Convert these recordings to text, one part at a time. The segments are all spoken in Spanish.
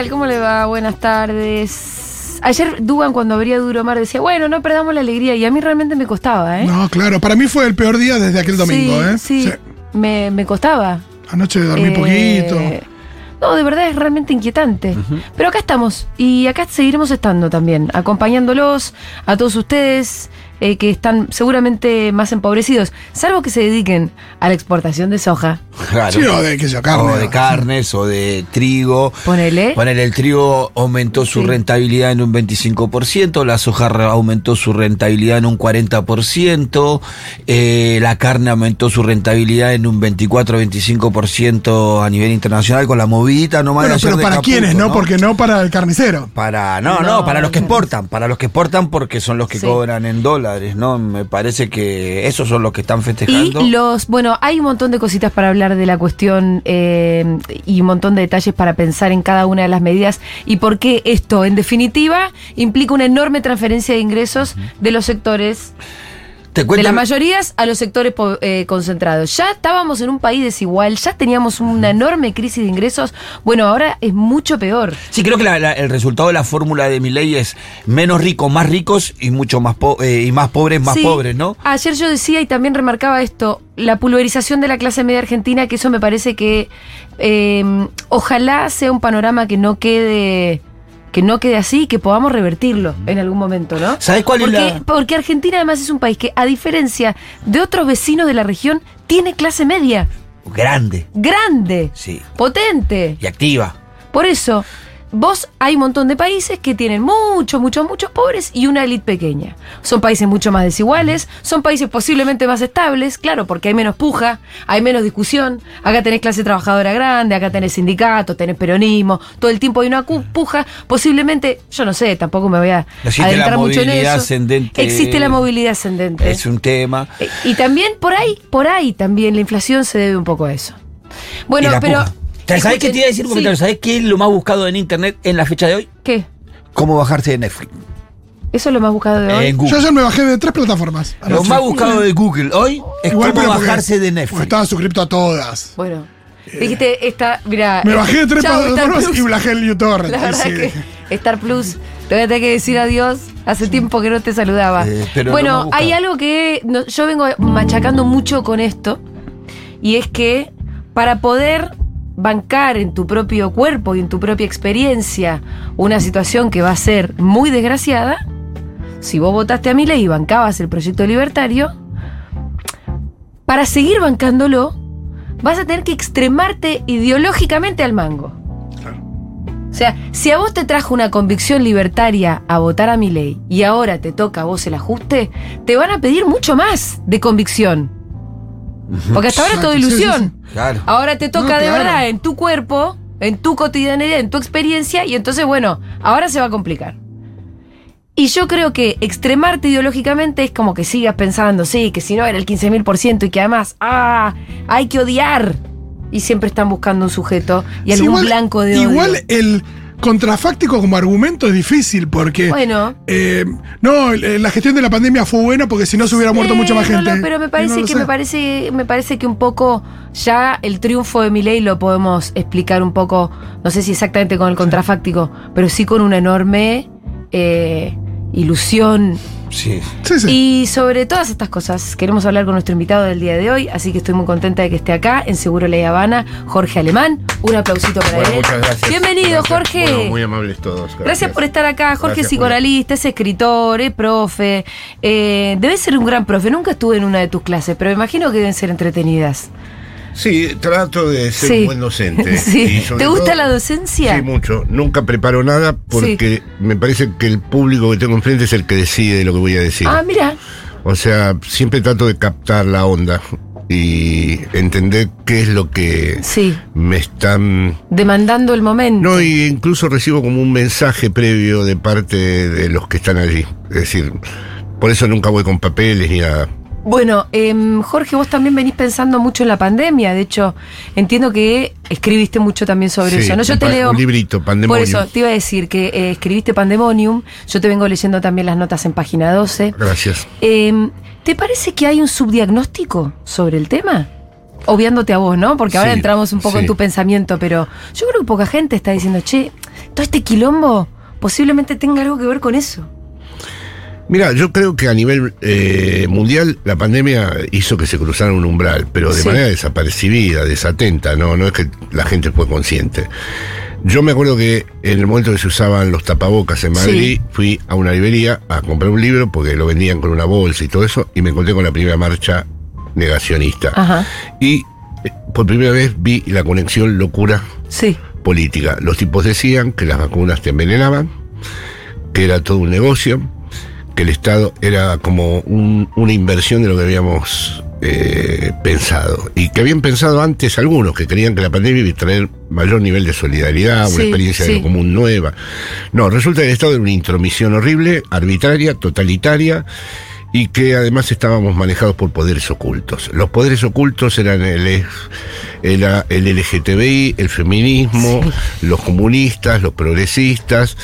tal? ¿Cómo le va? Buenas tardes. Ayer Dugan cuando abría Duro Mar decía, bueno, no perdamos la alegría y a mí realmente me costaba, ¿eh? No, claro, para mí fue el peor día desde aquel domingo, sí, ¿eh? Sí, Me, me costaba. Anoche dormí Eh, poquito. No, de verdad es realmente inquietante. Pero acá estamos y acá seguiremos estando también, acompañándolos a todos ustedes eh, que están seguramente más empobrecidos, salvo que se dediquen a la exportación de soja. Claro. Sí, o de, carne. O de carnes o de trigo. Ponele. Ponele, el trigo aumentó su Sí. rentabilidad en un 25%, la soja aumentó su rentabilidad en un 40%, eh, la carne aumentó su rentabilidad en un 24-25% a nivel internacional con la movidita nomás Bueno, pero de para Acapulco, quiénes, ¿no? Porque no para el carnicero. Para, no, No, no, para los que exportan, para los que exportan porque son los que Sí. cobran en dólares, ¿no? Me parece que esos son los que están festejando. Y los, bueno, hay un montón de cositas para hablar de la cuestión eh, y un montón de detalles para pensar en cada una de las medidas y por qué esto, en definitiva, implica una enorme transferencia de ingresos de los sectores, Te de las mayorías a los sectores eh, concentrados. Ya estábamos en un país desigual, ya teníamos una enorme crisis de ingresos, bueno, ahora es mucho peor. Sí, creo que la- la- el resultado de la fórmula de mi ley es menos ricos, más ricos y mucho más po- eh, y más pobres, más Sí. pobres, ¿no? Ayer yo decía y también remarcaba esto, la pulverización de la clase media argentina, que eso me parece que eh, ojalá sea un panorama que no quede que no quede así, que podamos revertirlo en algún momento, ¿no? ¿Sabes cuál porque, es la...? Porque Argentina además es un país que, a diferencia de otros vecinos de la región, tiene clase media, Grande, grande, sí, potente. y activa. Por eso, vos hay un montón de países que tienen muchos, muchos, muchos pobres y una élite pequeña. Son países mucho más desiguales, son países posiblemente más estables, claro, porque hay menos puja, hay menos discusión. Acá tenés clase trabajadora grande, acá tenés sindicatos, tenés peronismo, todo el tiempo hay una puja. Posiblemente, yo no sé, tampoco me voy a Existe adentrar la mucho en movilidad eso. ascendente. Existe la movilidad ascendente. Es un tema. Eh, Y también por ahí, por ahí también la inflación se debe un poco a eso. Bueno, pero. puja. ¿Sabes qué te iba a decir? un Sí. comentario? ¿Sabes qué es lo más buscado en internet en la fecha de hoy? ¿Qué? ¿Cómo bajarse de Netflix? Eso es lo más buscado de hoy. En Yo ayer me bajé de tres plataformas. Lo más buscado de Google hoy es Igual, cómo pero porque- bajarse de porque Netflix. Estaba suscripto a todas. Bueno, dijiste esta, mira. Me bajé de tres plataformas y bajé el YouTube. La verdad Sí. que Star Plus, te voy a tener que decir adiós. Hace tiempo que no te saludaba. Eh, bueno, hay algo que no- yo vengo machacando mucho con esto. Y es que para poder bancar en tu propio cuerpo y en tu propia experiencia una situación que va a ser muy desgraciada, si vos votaste a mi ley y bancabas el proyecto libertario, para seguir bancándolo, vas a tener que extremarte ideológicamente al mango. O sea, si a vos te trajo una convicción libertaria a votar a mi ley y ahora te toca a vos el ajuste, te van a pedir mucho más de convicción. Porque hasta ahora es todo ilusión. Claro. Ahora te toca No, de verdad en tu cuerpo, en tu cotidianidad, en tu experiencia, y entonces, bueno, ahora se va a complicar. Y yo creo que extremarte ideológicamente es como que sigas pensando, sí, que si no era el 15.000% y que además, ah, hay que odiar. Y siempre están buscando un sujeto y Sí, algún igual- blanco de odio. Igual el contrafáctico como argumento es difícil porque. Bueno. eh, no, el- la gestión de la pandemia fue buena porque si no se hubiera muerto Eh, mucha más no, gente. pero me parece no que sé. me parece me parece que un poco ya el triunfo de Milei lo podemos explicar un poco, no sé si exactamente con el contrafáctico, pero sí con una enorme eh, ilusión. Sí. Sí, sí. Y sobre todas estas cosas queremos hablar con nuestro invitado del día de hoy, así que estoy muy contenta de que esté acá en Seguro Ley Habana, Jorge Alemán. Un aplausito para Bueno, él. muchas gracias. Bienvenido, Gracias. Jorge. Bueno, muy amables todos. Gracias, Gracias por estar acá. Jorge Gracias, es psicoanalista, es escritor, es profe. Eh, debe ser un gran profe. Nunca estuve en una de tus clases, pero me imagino que deben ser entretenidas. Sí, trato de ser Sí. un buen docente. Sí. ¿Te gusta todo- la docencia? Sí, mucho. Nunca preparo nada porque me parece que el público que tengo enfrente es el que decide lo que voy a decir. Ah, mira. O sea, siempre trato de captar la onda y entender qué es lo que Sí. me están... Demandando el momento. No, y incluso recibo como un mensaje previo de parte de los que están allí. Es decir, por eso nunca voy con papeles ni nada. Bueno, em, Jorge, vos también venís pensando mucho en la pandemia. De hecho, entiendo que escribiste mucho también sobre Sí, eso. No, yo te leo. un librito, Por Pandemonium. eso, te iba a decir que eh, escribiste Pandemonium. Yo te vengo leyendo también las notas en página 12. Gracias. Em, ¿Te parece que hay un subdiagnóstico sobre el tema? Obviándote a vos, ¿no? Porque ahora Sí, entramos un poco en tu pensamiento, pero yo creo que poca gente está diciendo, che, todo este quilombo posiblemente tenga algo que ver con eso. Mira, yo creo que a nivel eh, mundial la pandemia hizo que se cruzara un umbral, pero de Sí. manera desapercibida, desatenta, no, no es que la gente fue consciente. Yo me acuerdo que en el momento que se usaban los tapabocas en Madrid, Sí. fui a una librería a comprar un libro porque lo vendían con una bolsa y todo eso, y me encontré con la primera marcha negacionista. Ajá. Y eh, por primera vez vi la conexión locura Sí. política. Los tipos decían que las vacunas te envenenaban, que era todo un negocio, que el Estado era como un- una inversión de lo que habíamos eh, pensado. Y que habían pensado antes algunos, que creían que la pandemia iba a traer mayor nivel de solidaridad, Sí, una experiencia de lo común nueva. No, resulta que el Estado era una intromisión horrible, arbitraria, totalitaria. Y que además estábamos manejados por poderes ocultos. Los poderes ocultos eran el, era el LGTBI, el feminismo, los comunistas, los progresistas.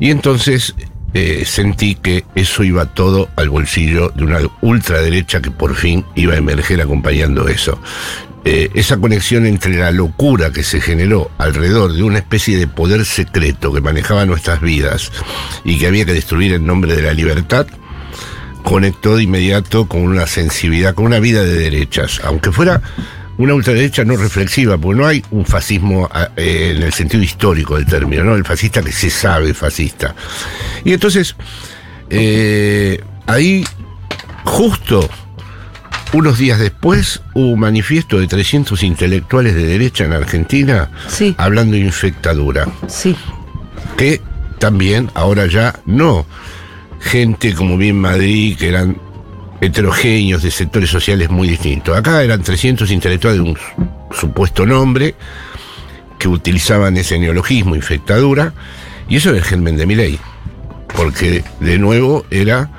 Y entonces eh, sentí que eso iba todo al bolsillo de una ultraderecha que por fin iba a emerger acompañando eso. Eh, esa conexión entre la locura que se generó alrededor de una especie de poder secreto que manejaba nuestras vidas y que había que destruir en nombre de la libertad, conectó de inmediato con una sensibilidad, con una vida de derechas, aunque fuera una ultraderecha no reflexiva, porque no hay un fascismo ah, eh, en el sentido histórico del término, ¿no? El fascista que se sabe fascista. Y entonces, eh, ahí, justo unos días después, hubo un manifiesto de 300 intelectuales de derecha en Argentina Sí. hablando de infectadura Sí. que también ahora ya no gente como bien Madrid que eran heterogéneos de sectores sociales muy distintos. Acá eran 300 intelectuales de un supuesto nombre que utilizaban ese neologismo, infectadura, y eso era el germen de mi ley, porque de nuevo era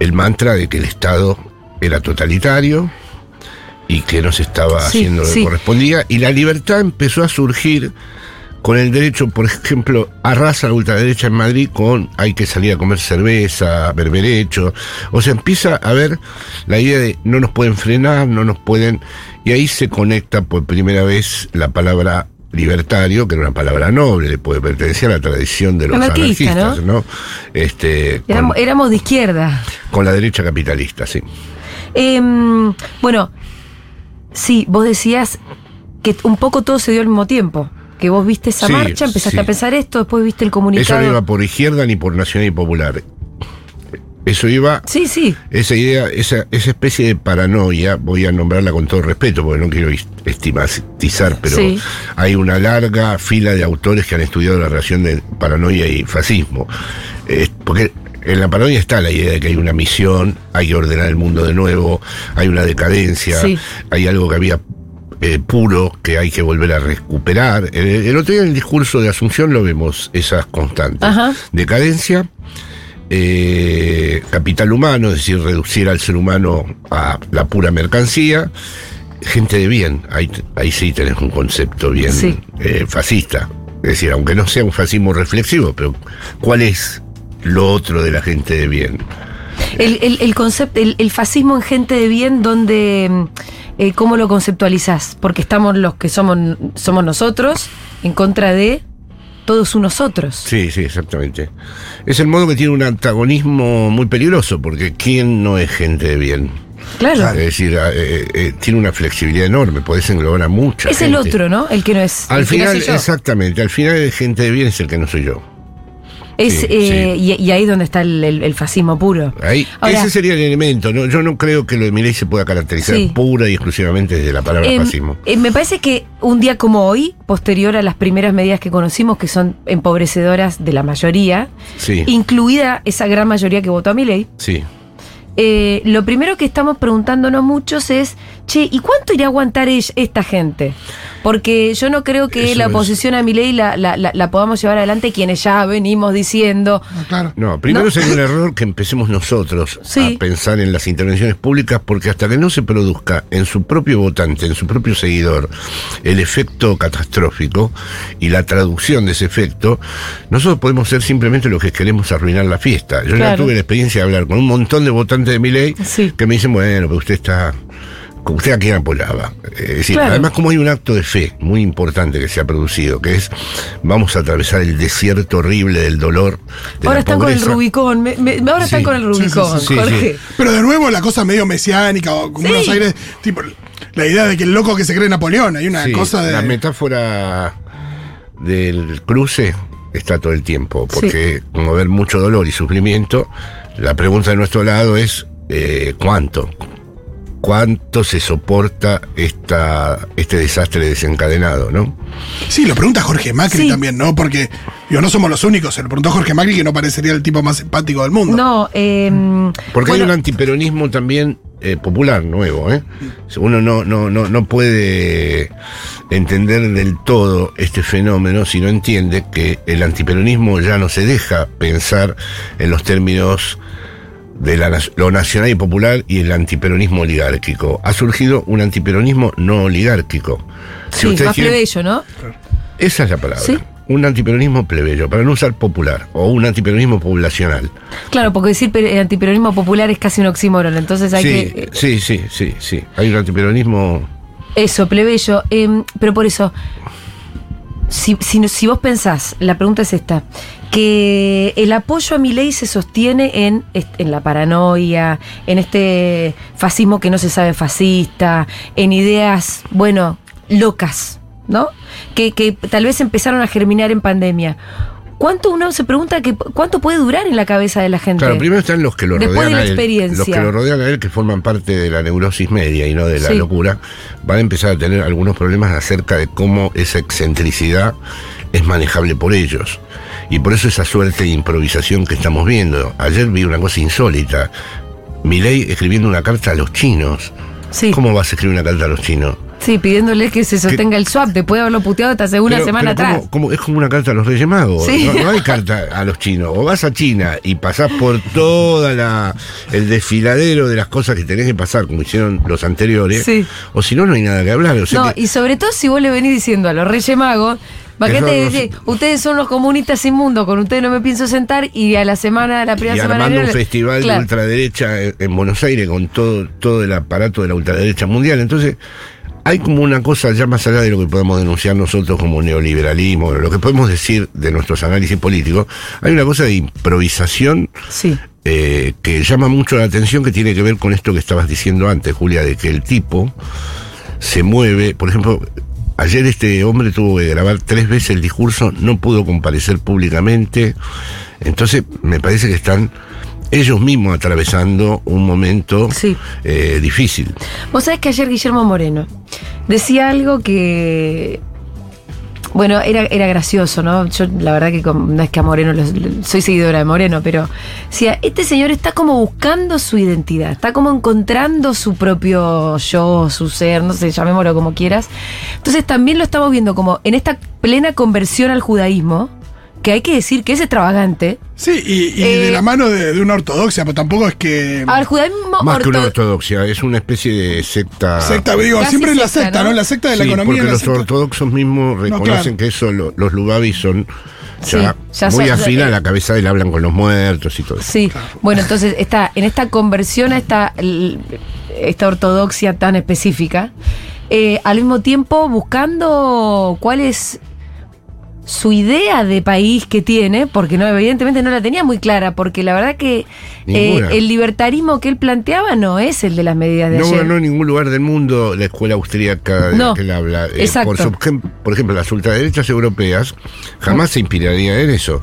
el mantra de que el Estado era totalitario y que no se estaba Sí, haciendo lo que sí. correspondía, y la libertad empezó a surgir con el derecho, por ejemplo, arrasa la ultraderecha en Madrid con hay que salir a comer cerveza, berberecho. O sea, empieza a ver la idea de no nos pueden frenar, no nos pueden. Y ahí se conecta por primera vez la palabra libertario, que era una palabra noble, le puede pertenecer a la tradición de los Anarquista, anarquistas, ¿no? Este, con, Éramos, éramos de izquierda. con la derecha capitalista, sí. Em, bueno, sí, vos decías que un poco todo se dio al mismo tiempo. Que vos viste esa Sí, marcha, empezaste sí. a pensar esto, después viste el Eso no comunicado. iba por izquierda ni por nacional y popular. Eso iba Sí, sí. Esa idea, esa, esa especie de paranoia, voy a nombrarla con todo respeto, porque no quiero est- estigmatizar, pero Sí. hay una larga fila de autores que han estudiado la relación de paranoia y fascismo. Eh, porque en la paranoia está la idea de que hay una misión, hay que ordenar el mundo de nuevo, hay una decadencia, Sí. hay algo que había eh, puro que hay que volver a recuperar. El, el otro día en el discurso de Asunción lo vemos, esas constantes. Ajá. Decadencia, eh, capital humano, es decir, reducir al ser humano a la pura mercancía, gente de bien, ahí, ahí sí tenés un concepto bien Sí. eh, fascista. Es decir, aunque no sea un fascismo reflexivo, pero ¿cuál es lo otro de la gente de bien? El, el, el concepto, el, el fascismo en gente de bien, donde mm, eh, ¿cómo lo conceptualizás? Porque estamos los que somos, somos nosotros en contra de todos unos otros. Sí, sí, exactamente. Es el modo que tiene un antagonismo muy peligroso, porque ¿quién no es gente de bien? Claro. Es decir, eh, eh, tiene una flexibilidad enorme, podés englobar a mucha Es el otro, ¿no? El que no es. Al el que no final, soy yo. exactamente, al final el gente de bien es el que no soy yo. Es, sí, eh, Y, y ahí donde está el, el- el fascismo puro. Ahí, Ahora- ese sería el elemento. ¿no? Yo no creo que lo de Milei se pueda caracterizar Sí. pura y exclusivamente desde la palabra Em, fascismo. eh, me parece que un día como hoy, posterior a las primeras medidas que conocimos, que son empobrecedoras de la mayoría, Sí, incluida esa gran mayoría que votó a mi ley, sí. eh, lo primero que estamos preguntándonos muchos es, che, ¿y cuánto irá a aguantar esta gente? Porque yo no creo que Eso la es. oposición a mi ley la, la- la- la podamos llevar adelante quienes ya venimos diciendo, Ah, claro. No, primero No. sería un error que empecemos nosotros Sí. a pensar en las intervenciones públicas, porque hasta que no se produzca en su propio votante, en su propio seguidor, el efecto catastrófico y la traducción de ese efecto, nosotros podemos ser simplemente los que queremos arruinar la fiesta. Yo ya tuve la experiencia de hablar con un montón de votantes de mi ley Sí. que me dicen, bueno, pero usted está usted a quién apoyaba. Es decir, Claro. además como hay un acto de fe muy importante que se ha producido, que es vamos a atravesar el desierto horrible del dolor. de ahora la están con el. Rubicón. me- me- ahora están con el Rubicón, sí, sí, Jorge. sí. Pero de nuevo la cosa medio mesiánica o como Sí. Buenos Aires, tipo la idea de que el loco que se cree Napoleón, hay una Sí, cosa de La metáfora del cruce está todo el tiempo, porque como ver mucho dolor y sufrimiento, la pregunta de nuestro lado es eh, ¿cuánto? ¿Cuánto se soporta esta, este desastre desencadenado, no? Sí, lo pregunta Jorge Macri Sí. también, ¿no? Porque digo, no somos los únicos, se lo preguntó Jorge Macri que no parecería el tipo más empático del mundo. No, eh, Porque bueno, hay un antiperonismo también eh, popular nuevo, ¿eh? Uno no, no, no, no puede entender del todo este fenómeno si no entiende que el antiperonismo ya no se deja pensar en los términos de la lo nacional y popular y el antiperonismo oligárquico. Ha surgido un antiperonismo no oligárquico. Si sí, más quieren- plebeyo, ¿no? esa es la palabra. Sí. Un antiperonismo plebeyo, para no usar popular, o un antiperonismo poblacional. Claro, porque decir antiperonismo popular es casi un oxímoron, entonces hay sí, que... eh, sí, sí, sí, sí. Hay un antiperonismo. Eso, plebeyo. em, pero por eso, si, si, si vos pensás, la pregunta es esta, que el apoyo a mi ley se sostiene en, en la paranoia, en este fascismo que no se sabe fascista, en ideas, bueno, locas, ¿no? Que, que tal vez empezaron a germinar en pandemia. ¿Cuánto uno se pregunta que cuánto puede durar en la cabeza de la gente? Claro, primero están los que lo Después rodean de la a él. experiencia. Los que lo rodean a él, que forman parte de la neurosis media y no de la Sí. locura, van a empezar a tener algunos problemas acerca de cómo esa excentricidad es manejable por ellos. Y por eso esa suerte de improvisación que estamos viendo. Ayer vi una cosa insólita. Milei escribiendo una carta a los chinos. Sí. ¿Cómo vas a escribir una carta a los chinos? Sí, pidiéndole que se sostenga el swap después de haberlo puteado hasta hace una Pero- semana pero atrás. es como una carta a los Reyes Magos. Sí. No, no hay carta a los chinos. O vas a China y pasás por toda la el desfiladero de las cosas que tenés que pasar, como hicieron los anteriores. Sí. O si no, no hay nada que hablar. O sea No, que- y sobre todo si vos le venís diciendo a los Reyes Magos, no decir, ustedes son los comunistas inmundos, con ustedes no me pienso sentar y a la semana, la primera y semana armando un festival Claro. de ultraderecha en, en Buenos Aires con todo, todo el aparato de la ultraderecha mundial. Entonces, hay como una cosa ya más allá de lo que podemos denunciar nosotros como neoliberalismo, lo que podemos decir de nuestros análisis políticos, hay una cosa de improvisación Sí, eh, que llama mucho la atención que tiene que ver con esto que estabas diciendo antes, Julia, de que el tipo se mueve, por ejemplo, ayer este hombre tuvo que grabar tres veces el discurso, no pudo comparecer públicamente, entonces me parece que están ellos mismos atravesando un momento Sí. eh, difícil. Vos sabés que ayer Guillermo Moreno decía algo que. Bueno, era, era gracioso, ¿no? Yo la verdad que no es que a Moreno, soy seguidora de Moreno, pero decía, este señor está como buscando su identidad, está como encontrando su propio yo, su ser, no sé, llamémoslo como quieras. Entonces también lo estamos viendo como en esta plena conversión al judaísmo, que hay que decir que es extravagante. Sí, y, y Eh, de la mano de, de una ortodoxia, pero tampoco es que. Al judaísmo Más que una orto- ortodoxia, es una especie de secta. secta, digo, Casi siempre es la secta, ¿no? ¿no? La secta de la Sí, economía. porque la los secta. ortodoxos mismos reconocen claro. que eso, lo- los lugabis son Sí, ya, ya muy son- afín a eh, la cabeza de él, hablan con los muertos y todo eso. Sí, bueno, entonces está en esta conversión a esta ortodoxia tan específica, eh, al mismo tiempo buscando cuál es su idea de país que tiene, porque no evidentemente no la tenía muy clara, porque la verdad que eh, el libertarismo que él planteaba no es el de las medidas de No ayer. ganó en ningún lugar del mundo la escuela austríaca de No, la que él habla. Eh, exacto. por, su- por ejemplo, las ultraderechas europeas jamás se inspirarían en eso.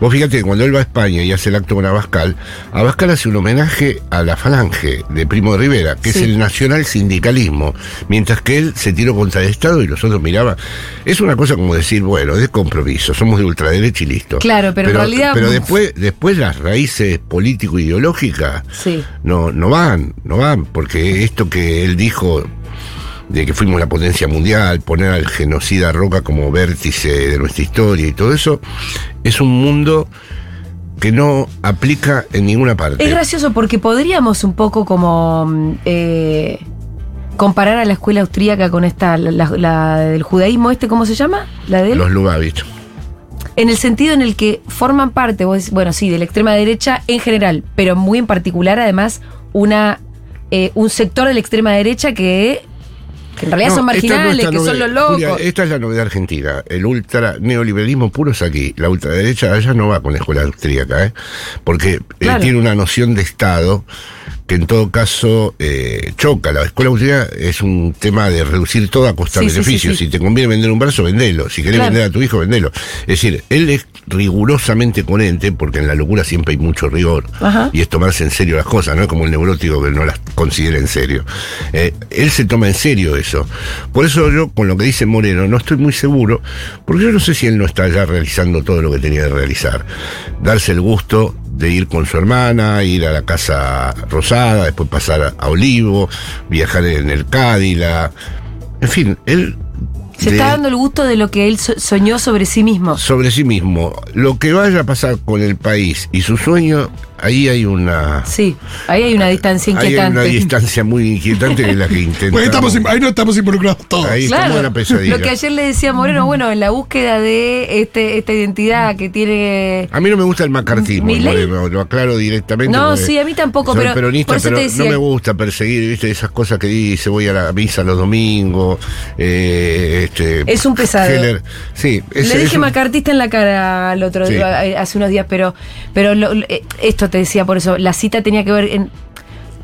Vos fíjate que cuando él va a España y hace el acto con Abascal, Abascal hace un homenaje a la falange de Primo de Rivera, que Sí. es el nacional sindicalismo, mientras que él se tiró contra el Estado y los otros miraban. Es una cosa como decir, bueno, de compromiso, somos de ultraderecha y listo. Claro, pero en realidad- Pero después, después las raíces político-ideológicas Sí. no, no van, no van, porque esto que él dijo de que fuimos la potencia mundial, poner al genocida Roca como vértice de nuestra historia y todo eso, es un mundo que no aplica en ninguna parte. Es gracioso porque podríamos un poco como mm, eh, comparar a la escuela austríaca con esta, la, la- la del judaísmo, este, ¿cómo se llama? La de. Los Lubavitch. En el sentido en el que forman parte, bueno, sí, de la extrema derecha en general, pero muy en particular, además, una eh, un sector de la extrema derecha que, que en realidad No, son es marginales, que son los locos. Julia, esta es la novedad argentina. El ultra neoliberalismo puro es aquí. La ultraderecha allá no va con la escuela austríaca, ¿eh? porque eh, tiene una noción de Estado que en todo caso eh, choca. La escuela austríaca es un tema de reducir todo a costa Sí, sí, beneficio. sí, sí. Si te conviene vender un brazo, vendelo. Si querés Claro. vender a tu hijo, vendelo. Es decir, él es rigurosamente coherente, porque en la locura siempre hay mucho rigor. Ajá. Y es tomarse en serio las cosas, no es como el neurótico que no las considera en serio. Eh, él se toma en serio eso. Por eso yo, con lo que dice Moreno, no estoy muy seguro, porque yo no sé si él no está ya realizando todo lo que tenía que realizar. Darse el gusto de ir con su hermana, ir a la Casa Rosada, después pasar a Olivo, viajar en el Cádila. En fin, él... Se de- está dando el gusto de lo que él so- soñó sobre sí mismo. sobre sí mismo. Lo que vaya a pasar con el país y su sueño, ahí hay una... Sí, ahí hay una distancia Ahí hay una inquietante. distancia muy inquietante que es la que intenta. Porque estamos, ahí no estamos involucrados todos. Ahí estamos en la Claro, pesadilla. lo que ayer le decía Moreno, bueno, en la búsqueda de este, esta identidad que tiene A mí no me gusta el macartismo, Moreno, lo aclaro directamente. No, sí, a mí tampoco, soy pero peronista, pero decía- no me gusta perseguir, viste, esas cosas que dice, voy a la misa los domingos, eh, este... Es un pesado. Heller. Sí, es, Le es dije un- macartista en la cara al otro Sí. día, eh, hace unos días, pero, pero lo- lo- eh, esto te decía por eso, la cita tenía que ver en-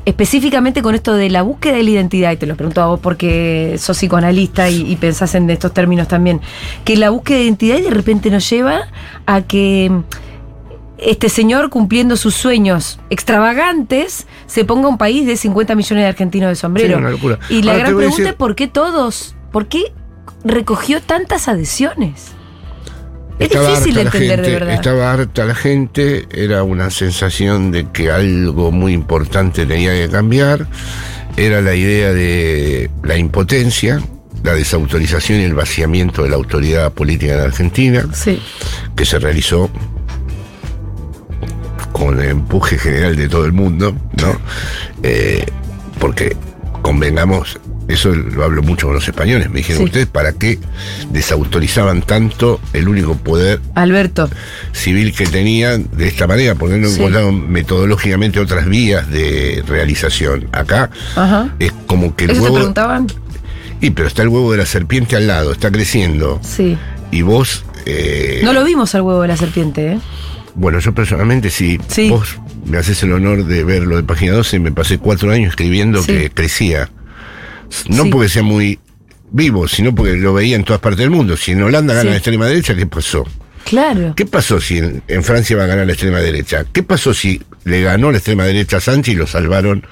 específicamente con esto de la búsqueda de la identidad, y te lo pregunto a vos porque sos psicoanalista y, y pensás en estos términos también, que la búsqueda de identidad de repente nos lleva a que este señor cumpliendo sus sueños extravagantes se ponga un país de 50 millones de argentinos de sombrero. Sí, una locura. Y la Ahora gran pregunta decir- es por qué todos, por qué recogió tantas adhesiones. Es Estaba difícil de harta la entender de gente, verdad. Estaba harta la gente, era una sensación de que algo muy importante tenía que cambiar, era la idea de la impotencia, la desautorización y el vaciamiento de la autoridad política en Argentina, Sí, que se realizó con el empuje general de todo el mundo, ¿no? Eh, porque convengamos, eso lo hablo mucho con los españoles, me dijeron Sí. ustedes, ¿para qué desautorizaban tanto el único poder Alberto. civil que tenían de esta manera? Porque no Sí. encontraron metodológicamente otras vías de realización. Acá Ajá. es como que el ¿Eso te huevo... preguntaban? Y pero está el huevo de la serpiente al lado, está creciendo. Sí. Y vos... eh, No lo vimos al huevo de la serpiente, ¿eh? Bueno, yo personalmente, si Sí. vos me haces el honor de verlo de página 12, me pasé cuatro años escribiendo Sí. que crecía. No Sí. porque sea muy vivo, sino porque lo veía en todas partes del mundo. Si en Holanda gana Sí. la extrema derecha, ¿qué pasó? Claro. ¿Qué pasó si en, en Francia va a ganar la extrema derecha? ¿Qué pasó si le ganó la extrema derecha a Sánchez y lo salvaron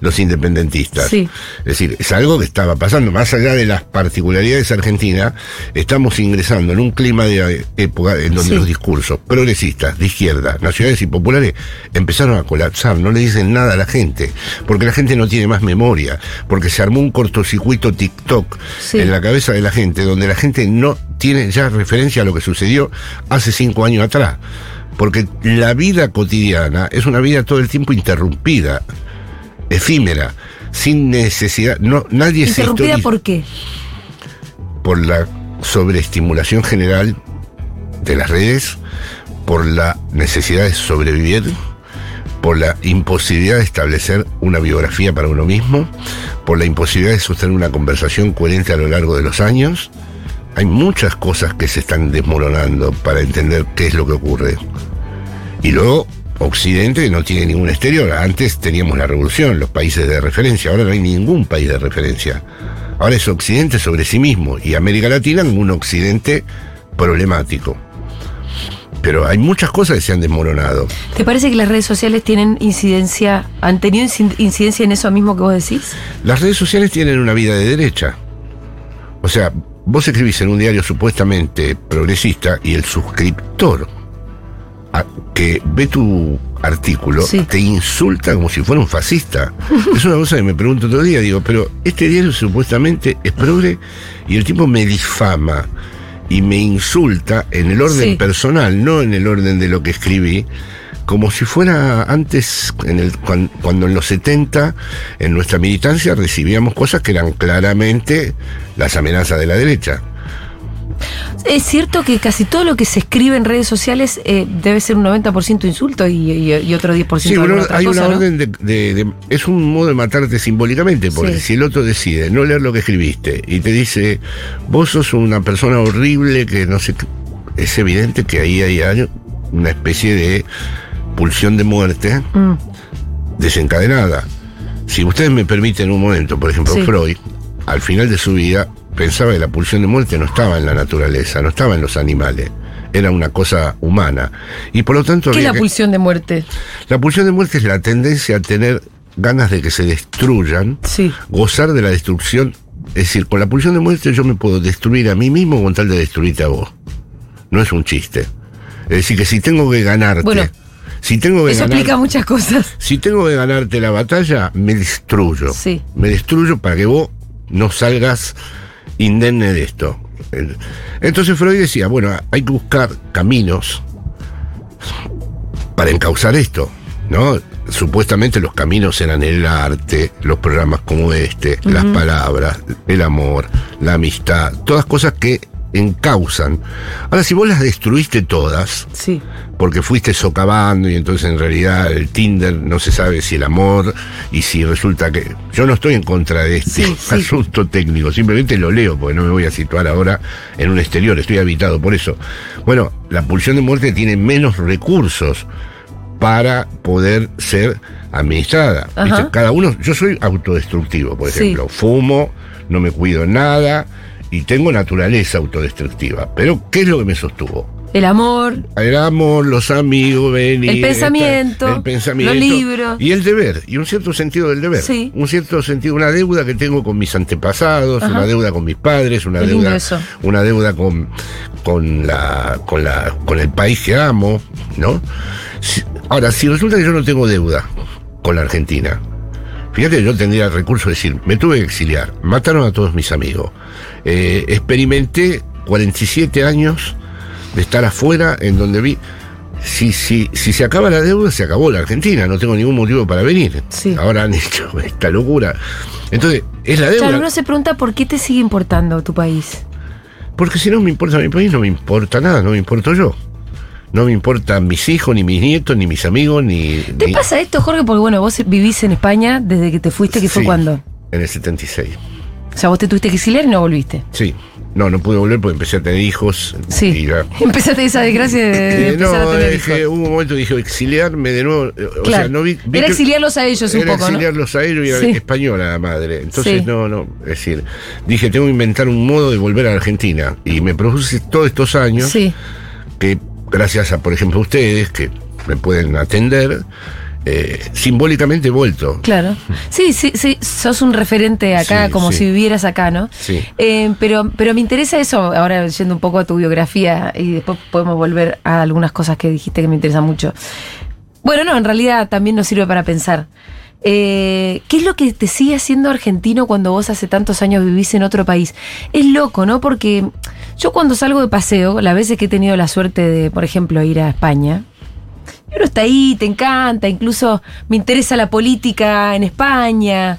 los independentistas? Sí. Es decir, es algo que estaba pasando. Más allá de las particularidades argentinas, estamos ingresando en un clima de época en donde Sí. los discursos progresistas, de izquierda, nacionales y populares empezaron a colapsar. No le dicen nada a la gente, porque la gente no tiene más memoria, porque se armó un cortocircuito TikTok Sí. en la cabeza de la gente, donde la gente no tiene ya referencia a lo que sucedió hace cinco años atrás. Porque la vida cotidiana es una vida todo el tiempo interrumpida, efímera, sin necesidad. No, nadie se ¿Interrumpida historiza por qué? por la sobreestimulación general de las redes, por la necesidad de sobrevivir, por la imposibilidad de establecer una biografía para uno mismo, por la imposibilidad de sostener una conversación coherente a lo largo de los años. Hay muchas cosas que se están desmoronando para entender qué es lo que ocurre. Y luego, Occidente no tiene ningún exterior. Antes teníamos la revolución, los países de referencia. Ahora no hay ningún país de referencia. Ahora es Occidente sobre sí mismo. Y América Latina un Occidente problemático. Pero hay muchas cosas que se han desmoronado. ¿Te parece que las redes sociales tienen incidencia, han tenido incidencia en eso mismo que vos decís? Las redes sociales tienen una vida de derecha. O sea, vos escribís en un diario supuestamente progresista y el suscriptor a- que ve tu artículo Sí. te insulta como si fuera un fascista. es una cosa que me pregunto otro día, digo, pero este diario supuestamente es progre y el tipo me difama y me insulta en el orden Sí. personal, no en el orden de lo que escribí, como si fuera antes, en el, cuan- cuando, en los 70, en nuestra militancia recibíamos cosas que eran claramente las amenazas de la derecha. Es cierto que casi todo lo que se escribe en redes sociales eh, debe ser un 90% insulto y, y- y otro 10% Sí, bueno, otra hay cosa, una ¿no? orden de, de- de- Es un modo de matarte simbólicamente, porque Sí. si el otro decide no leer lo que escribiste y te dice, vos sos una persona horrible que no sé. qué", Es evidente que ahí hay una especie de pulsión de muerte Mm, desencadenada. Si ustedes me permiten un momento, por ejemplo, Sí. Freud, al final de su vida, pensaba que la pulsión de muerte no estaba en la naturaleza, no estaba en los animales, era una cosa humana. Y por lo tanto, ¿Qué es la que- pulsión de muerte? la pulsión de muerte es la tendencia a tener ganas de que se destruyan, Sí. gozar de la destrucción. Es decir, con la pulsión de muerte yo me puedo destruir a mí mismo con tal de destruirte a vos. No es un chiste. Es decir, que si tengo que ganarte, Bueno, si tengo que Eso ganar- explica muchas cosas. si tengo que ganarte la batalla, me destruyo. Sí. Me destruyo para que vos no salgas indemne de esto. Entonces Freud decía, bueno, hay que buscar caminos para encauzar esto, ¿no? Supuestamente los caminos eran el arte, los programas como este, las palabras, el amor, la amistad, todas cosas que encauzan. Ahora, si vos las destruiste todas, Sí. porque fuiste socavando y entonces en realidad el Tinder no se sabe si el amor y si resulta que yo no estoy en contra de este Sí, sí. asunto técnico, simplemente lo leo porque no me voy a situar ahora en un exterior, estoy habitado por eso. Bueno, la pulsión de muerte tiene menos recursos para poder ser administrada. Cada uno, yo soy autodestructivo, por ejemplo, fumo, no me cuido nada y tengo naturaleza autodestructiva. Pero ¿qué es lo que me sostuvo? El amor, El amor, los amigos, venir, El pensamiento, el pensamiento, los libros. y el deber, y un cierto sentido del deber, Sí. un cierto sentido, una deuda que tengo con mis antepasados, Ajá. una deuda con mis padres, una Qué deuda, una deuda con con la con la con el país que amo, ¿no? Si- ahora, si resulta que yo no tengo deuda con la Argentina, Fíjate, yo tendría el recurso de decir, me tuve que exiliar, mataron a todos mis amigos, eh, experimenté 47 años de estar afuera en donde vi, si, si, si se acaba la deuda, se acabó la Argentina, no tengo ningún motivo para venir. Sí. Ahora han hecho esta locura. Entonces, es la deuda. Claro, uno se pregunta por qué te sigue importando tu país. Porque si no me importa mi país, no me importa nada, no me importo yo. No me importan mis hijos, ni mis nietos, ni mis amigos, ni... ¿Te ni- pasa esto, Jorge? Porque bueno, vos vivís en España desde que te fuiste, que fue cuando. En el 76. O sea, vos te tuviste que exiliar y no volviste. Sí. No, no pude volver porque empecé a tener hijos. Sí. Empezaste esa desgracia de, Eh, empezar a no, tener que hijos. hubo un momento que dije exiliarme de nuevo. eh, O Claro. sea, no vi. vi Era exiliarlos a ellos un era poco, ¿no? exiliarlos a ellos y era Sí. española la madre. Entonces, Sí. no, no. Es decir, dije, tengo que inventar un modo de volver a Argentina. Y me produce todos estos años Sí. que, gracias a, por ejemplo, ustedes, que me pueden atender, eh, simbólicamente vuelto. Claro. Sí, sí, sí, sos un referente acá, Sí, como sí. si vivieras acá, ¿no? Sí. Eh, pero, pero me interesa eso, ahora yendo un poco a tu biografía y después podemos volver a algunas cosas que dijiste que me interesan mucho. Bueno, no, en realidad también nos sirve para pensar. Eh, ¿Qué es lo que te sigue haciendo argentino cuando vos hace tantos años vivís en otro país? Es loco, ¿no? Porque yo cuando salgo de paseo, las veces que he tenido la suerte de, por ejemplo, ir a España, uno está ahí, te encanta, incluso me interesa la política en España,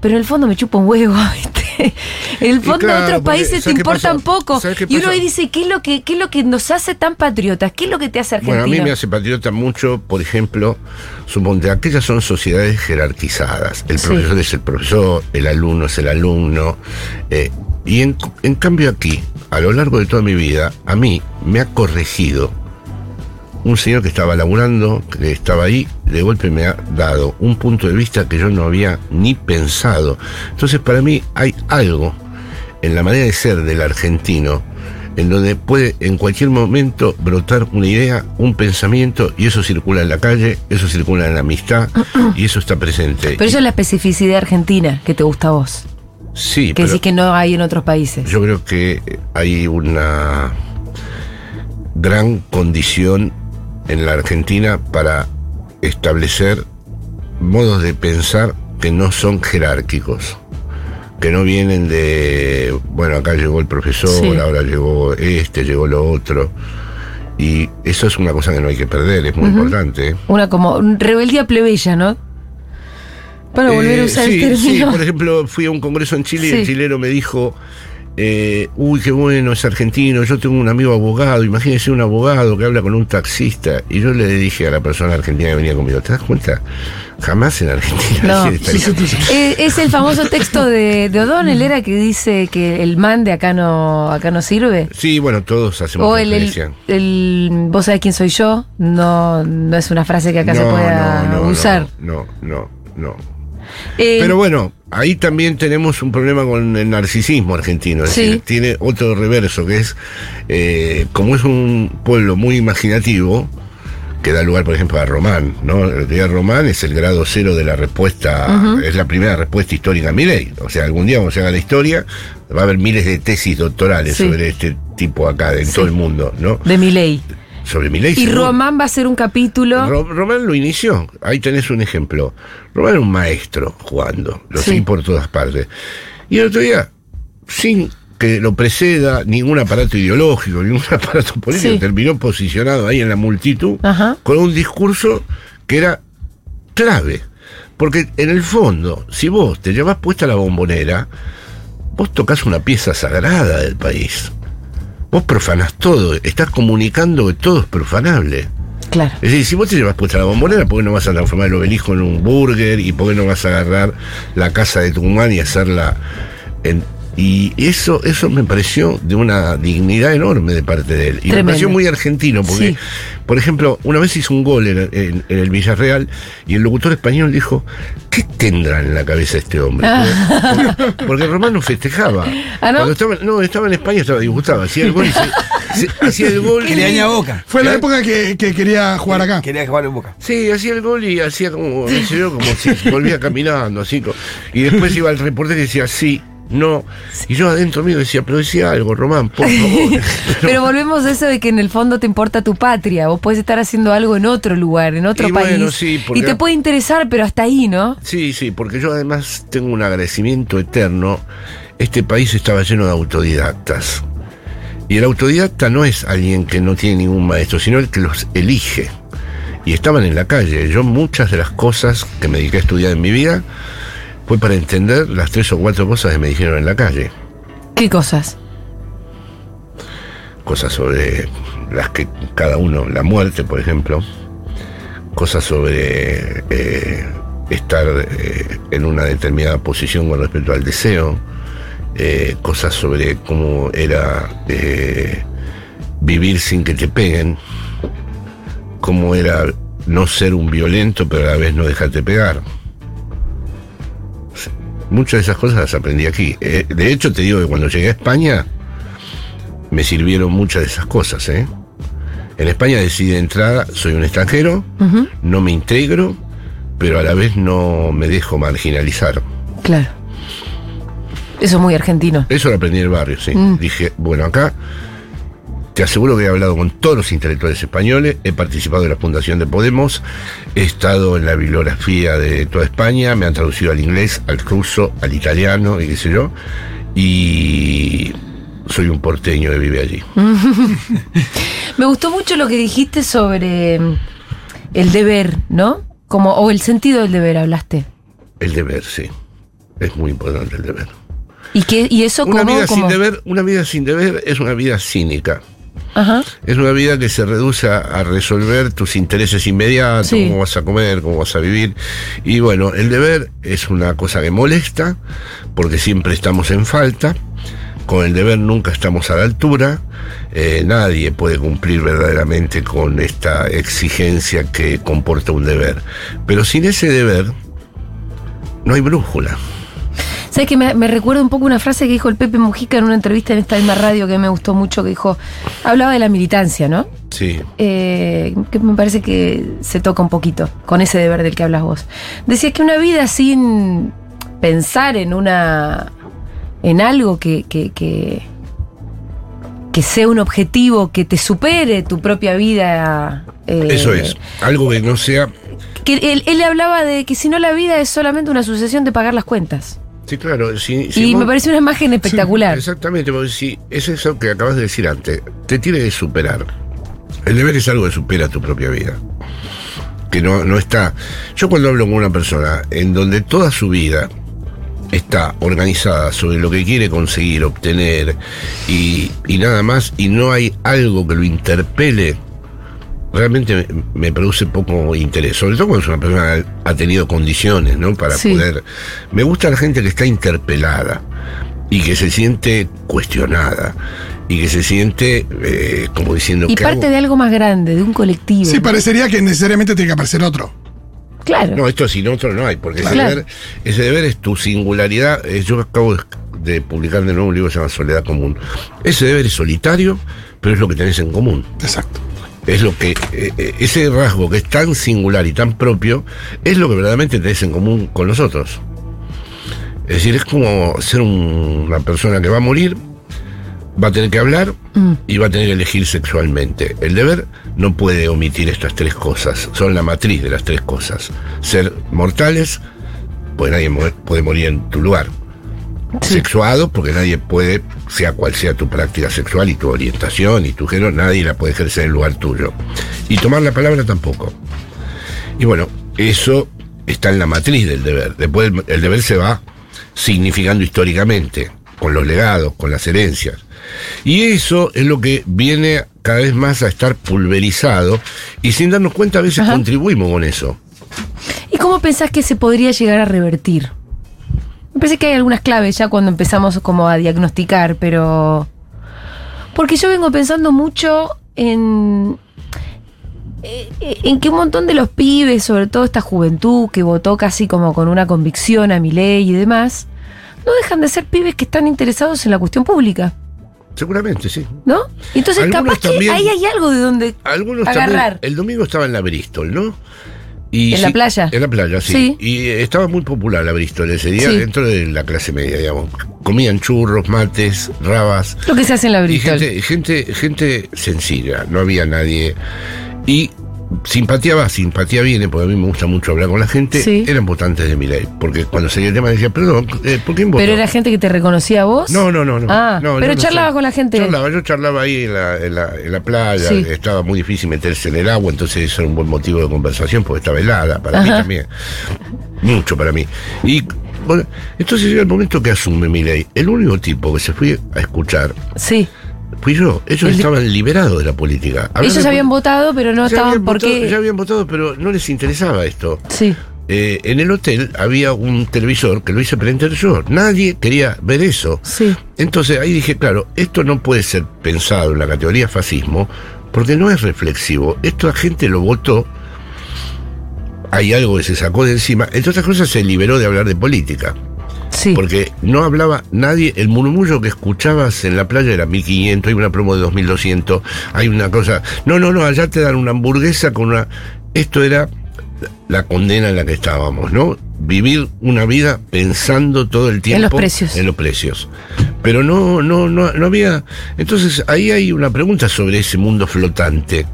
pero en el fondo me chupa un huevo, ¿viste? En el fondo claro, otros países te ¿sabes qué importan poco. ¿Sabes qué Y uno ahí dice, ¿qué es, lo que, ¿qué es lo que nos hace tan patriotas? ¿Qué es lo que te hace argentino? Bueno, a mí me hace patriota mucho, por ejemplo, suponte, aquellas son sociedades jerarquizadas. El Sí. profesor es el profesor, el alumno es el alumno. eh, y en, en cambio aquí, a lo largo de toda mi vida, a mí me ha corregido un señor que estaba laburando, que estaba ahí, de golpe me ha dado un punto de vista que yo no había ni pensado. Entonces, para mí hay algo en la manera de ser del argentino, en donde puede en cualquier momento brotar una idea, un pensamiento, y eso circula en la calle, eso circula en la amistad, y eso está presente. Pero eso es la especificidad argentina que te gusta a vos. sí, Que decís que no hay en otros países. yo creo que hay una gran condición en la Argentina para establecer modos de pensar que no son jerárquicos, que no vienen de, bueno, acá llegó el profesor, Sí. ahora llegó este, llegó lo otro. Y eso es una cosa que no hay que perder, es muy importante. ¿eh? Una como rebeldía plebeya, ¿no? Para volver a Eh, usar sí, el sí, término. por ejemplo, fui a un congreso en Chile y Sí. el chileno me dijo, eh, uy, qué bueno, es argentino, yo tengo un amigo abogado, imagínese un abogado que habla con un taxista. Y yo le dije a la persona argentina que venía conmigo, ¿te das cuenta? Jamás en Argentina No. estaría- Eh, es el famoso texto de, de O'Donnell, era que dice que el man de acá no, acá no sirve. Sí, bueno, todos hacemos O el, el, vos sabés quién soy yo, no, no es una frase que acá se No, pueda no, no, usar. No, no, no. Eh, Pero bueno, ahí también tenemos un problema con el narcisismo argentino. Es Sí. decir, tiene otro reverso que es, eh, como es un pueblo muy imaginativo, que da lugar, por ejemplo, a Román, ¿no? El día Román es el grado cero de la respuesta, es la primera respuesta histórica a mi ley. O sea, algún día cuando se haga la historia, va a haber miles de tesis doctorales Sí. sobre este tipo acá, en Sí. todo el mundo, ¿no? de mi ley. Sobre mi ley. Y Román va a ser un capítulo. Ro- Román lo inició. Ahí tenés un ejemplo. Román era un maestro jugando. Lo Sí. por todas partes. Y el otro día, sin que lo preceda ningún aparato ideológico, ningún aparato político, Sí. terminó posicionado ahí en la multitud Ajá. con un discurso que era clave. Porque en el fondo, si vos te llevas puesta la bombonera, vos tocas una pieza sagrada del país. Vos profanás todo, estás comunicando que todo es profanable. Claro. Es decir, si vos te llevas puesta la bombonera, ¿por qué no vas a transformar el obelisco en un burger? ¿Y por qué no vas a agarrar la casa de Tucumán y hacerla en... Y eso, eso me pareció de una dignidad enorme de parte de él. Y me pareció muy argentino, porque, Sí. por ejemplo, una vez hizo un gol en, en- en el Villarreal y el locutor español dijo, ¿qué tendrá en la cabeza este hombre? Porque, porque Román no festejaba. Ah, ¿no? Cuando estaba, no, estaba en España, estaba disgustado, hacía el gol y se- se- hacía el gol. Que le daña boca. Fue la ¿Qué? época que, que quería jugar acá. Quería jugar en boca. Sí, hacía el gol y hacía como, como si volvía caminando, así. Y después iba al reportero y decía, sí, no. Y yo adentro mío decía, pero decía algo, Román, por favor. Pero volvemos a eso de que en el fondo te importa tu patria. Vos podés estar haciendo algo en otro lugar, en otro Y país. bueno, sí, porque- y te puede interesar, pero hasta ahí, ¿no? Sí, sí, porque yo además tengo un agradecimiento eterno. Este país estaba lleno de autodidactas. Y el autodidacta no es alguien que no tiene ningún maestro, sino el que los elige. Y estaban en la calle. Yo muchas de las cosas que me dediqué a estudiar en mi vida fue para entender las tres o cuatro cosas que me dijeron en la calle. ¿Qué cosas? cosas sobre las que cada uno, la muerte, por ejemplo, cosas sobre eh, estar eh, en una determinada posición con respecto al deseo, eh, cosas sobre cómo era vivir sin que te peguen, cómo era no ser un violento pero a la vez no dejarte pegar. Muchas de esas cosas las aprendí aquí. Eh, de hecho, te digo que cuando llegué a España, me sirvieron muchas de esas cosas, ¿eh? En España decidí de entrada, soy un extranjero, no me integro, pero a la vez no me dejo marginalizar. Claro. Eso es muy argentino. Eso lo aprendí en el barrio, sí. Dije, bueno, acá te aseguro que he hablado con todos los intelectuales españoles, he participado en la fundación de Podemos, he estado en la bibliografía de toda España, me han traducido al inglés, al ruso, al italiano y qué sé yo, y soy un porteño que vive allí. Me gustó mucho lo que dijiste sobre mm, el deber, ¿no? Como, o el sentido del deber, hablaste. El deber, sí. Es muy importante el deber. Y, que, y eso Una como... vida como- sin deber, una vida sin deber es una vida cínica. Ajá. Es una vida que se reduce a, resolver tus intereses inmediatos, Sí. cómo vas a comer, cómo vas a vivir. Y bueno, el deber es una cosa que molesta, porque siempre estamos en falta. Con el deber nunca estamos a la altura. Eh, nadie puede cumplir verdaderamente con esta exigencia que comporta un deber. Pero sin ese deber, no hay brújula. ¿Sabes que me, me recuerda un poco una frase que dijo el Pepe Mujica en una entrevista en esta misma radio que me gustó mucho, que dijo, hablaba de la militancia, ¿no? Sí. Eh, que me parece que se toca un poquito con ese deber del que hablas vos. Decías que una vida sin pensar en una. en algo que. que, que, que sea un objetivo que te supere tu propia vida. eh, Eso es. Algo que no sea Que él, él hablaba de que si no la vida es solamente una sucesión de pagar las cuentas. Sí, claro. Si, si y vos- me parece una imagen espectacular. Exactamente, porque si es eso que acabas de decir antes, te tiene que superar. El deber es algo que supera tu propia vida. Que no, no está. Yo cuando hablo con una persona en donde toda su vida está organizada sobre lo que quiere conseguir, obtener y, y nada más, y no hay algo que lo interpele, realmente me, produce poco interés. Sobre todo cuando es una persona que ha tenido condiciones, ¿no? Para Sí. poder. Me gusta la gente que está interpelada y que se siente cuestionada y que se siente eh, como diciendo Y ¿qué parte hago? de algo más grande, de un colectivo. Sí, parecería que necesariamente tiene que aparecer otro. Claro. No, esto sin otro no hay, porque ese, deber, ese deber es tu singularidad. Eh, Yo acabo de, de publicar de nuevo un libro que se llama Soledad Común. Ese deber es solitario, pero es lo que tenés en común. Exacto. Es lo que, eh, eh, ese rasgo que es tan singular y tan propio, es lo que verdaderamente tenés en común con los otros. Es decir, es como ser un- una persona que va a morir, va a tener que hablar y va a tener que elegir sexualmente. El deber no puede omitir estas tres cosas, son la matriz de las tres cosas. Ser mortales, pues nadie puede morir en tu lugar. Sí. Sexuado, porque nadie puede, sea cual sea tu práctica sexual y tu orientación y tu género, nadie la puede ejercer en lugar tuyo. Y tomar la palabra tampoco. Y bueno, eso está en la matriz del deber. Después el, el deber se va significando históricamente, con los legados, con las herencias. Y eso es lo que viene cada vez más a estar pulverizado y sin darnos cuenta a veces Ajá. contribuimos con eso. ¿Y cómo pensás que se podría llegar a revertir? Me parece que hay algunas claves ya cuando empezamos como a diagnosticar, pero... Porque yo vengo pensando mucho en... eh, En que un montón de los pibes, sobre todo esta juventud que votó casi como con una convicción a mi ley y demás, no dejan de ser pibes que están interesados en la cuestión pública, Seguramente, sí. ¿no? Entonces Algunos capaz que ahí hay algo de donde Algunos agarrar. también. El domingo estaba en la Bristol, ¿no? Y ¿En la playa? En la playa, sí. Sí. Y estaba muy popular la Bristol ese día Sí. dentro de la clase media, digamos. Comían churros, mates, rabas. Lo que se hace en la Y Bristol. gente, gente, gente sencilla, no había nadie. Y simpatía va, simpatía viene, porque a mí me gusta mucho hablar con la gente. Sí. Eran votantes de mi ley. Porque cuando salía el tema decía, perdón, eh, ¿por quién votó? Pero era gente que te reconocía a vos. No, no, no, no. Ah, No, pero no charlabas sé. con la gente. Charlaba, yo charlaba ahí en la, en la, en la playa, Sí. estaba muy difícil meterse en el agua, entonces eso era un buen motivo de conversación porque estaba helada, para mí también. Mucho para mí. Y bueno, entonces llega el momento que asume mi ley. El único tipo que se fue a escuchar Sí. Fui yo. Ellos El- estaban liberados de la política. Ellos habían votado, pero no estaban porque. Ya habían votado, pero no les interesaba esto. Sí. Eh, en el hotel había un televisor que lo hice prender yo. Nadie quería ver eso. Sí. Entonces ahí dije, claro, esto no puede ser pensado en la categoría fascismo porque no es reflexivo. Esto la gente lo votó, hay algo que se sacó de encima, entre otras cosas se liberó de hablar de política. Sí. Porque no hablaba nadie, el murmullo que escuchabas en la playa era 1500, hay una promo de 2200, hay una cosa. No, no, no, allá te dan una hamburguesa con una. Esto era la condena en la que estábamos, ¿no? Vivir una vida pensando todo el tiempo los precios. En los precios. Pero no, no, no, no había. Entonces ahí hay una pregunta sobre ese mundo flotante.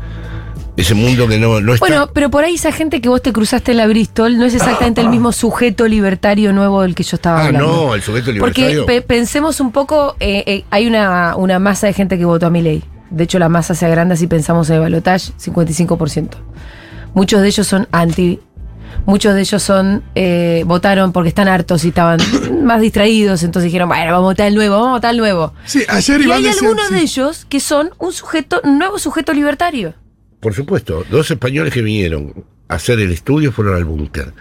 Ese mundo que no, no está. Bueno, pero por ahí esa gente que vos te cruzaste en la Bristol no es exactamente el mismo sujeto libertario nuevo del que yo estaba ah, hablando. no, el sujeto Porque libertario. pe- pensemos un poco, eh, eh, hay una, una masa de gente que votó a mi ley. De hecho, la masa se agranda si pensamos en el balotage, 55%. Muchos de ellos son anti. Muchos de ellos son eh, votaron porque están hartos y estaban más distraídos, entonces dijeron, bueno, vamos a votar el nuevo, vamos a votar el nuevo. Sí, ayer Y Iván hay decía- algunos sí. de ellos que son un sujeto, un nuevo sujeto libertario. Por supuesto, dos españoles que vinieron a hacer el estudio fueron al búnker